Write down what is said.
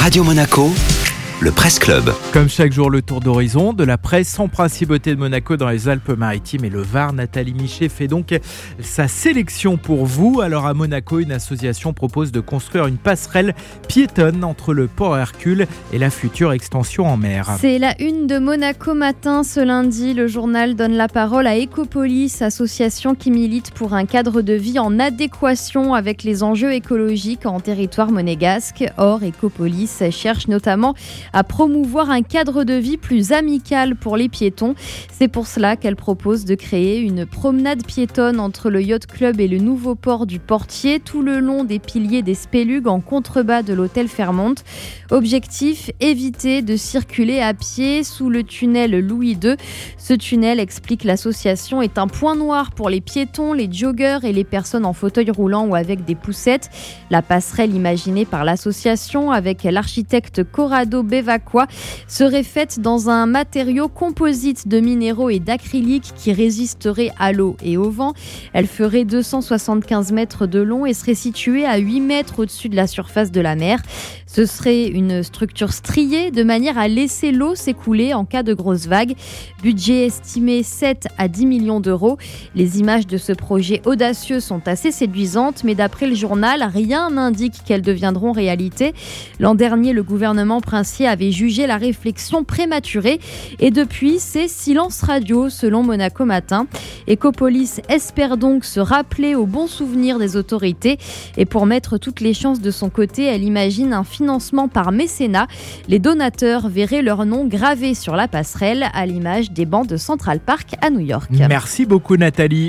Radio Monaco, le Presse Club. Comme chaque jour, le tour d'horizon de la presse sans principauté de Monaco dans les Alpes-Maritimes et le Var. Nathalie Michet fait donc sa sélection pour vous. Alors à Monaco, une association propose de construire une passerelle piétonne entre le port Hercule et la future extension en mer. C'est la une de Monaco matin ce lundi. Le journal donne la parole à Ecopolis, association qui milite pour un cadre de vie en adéquation avec les enjeux écologiques en territoire monégasque. Or, Ecopolis cherche notamment à promouvoir un cadre de vie plus amical pour les piétons. C'est pour cela qu'elle propose de créer une promenade piétonne entre le Yacht Club et le nouveau port du Portier, tout le long des piliers des Spélugues en contrebas de l'hôtel Fermont. Objectif éviter de circuler à pied sous le tunnel Louis II. Ce tunnel, explique l'association, est un point noir pour les piétons, les joggeurs et les personnes en fauteuil roulant ou avec des poussettes. La passerelle imaginée par l'association avec l'architecte Corrado Bevacqua serait faite dans un matériau composite de minéraux et d'acrylique qui résisterait à l'eau et au vent. Elle ferait 275 mètres de long et serait située à 8 mètres au-dessus de la surface de la mer. Ce serait une structure striée de manière à laisser l'eau s'écouler en cas de grosses vagues. Budget estimé 7 à 10 millions d'euros. Les images de ce projet audacieux sont assez séduisantes, mais d'après le journal, rien n'indique qu'elles deviendront réalité. L'an dernier, le gouvernement princier avait jugé la réflexion prématurée et depuis, c'est silence radio selon Monaco Matin. Ecopolis espère donc se rappeler au bon souvenir des autorités et pour mettre toutes les chances de son côté, elle imagine un financement par mécénat. Les donateurs verraient leur nom gravé sur la passerelle à l'image des bancs de Central Park à New York. Merci beaucoup Nathalie.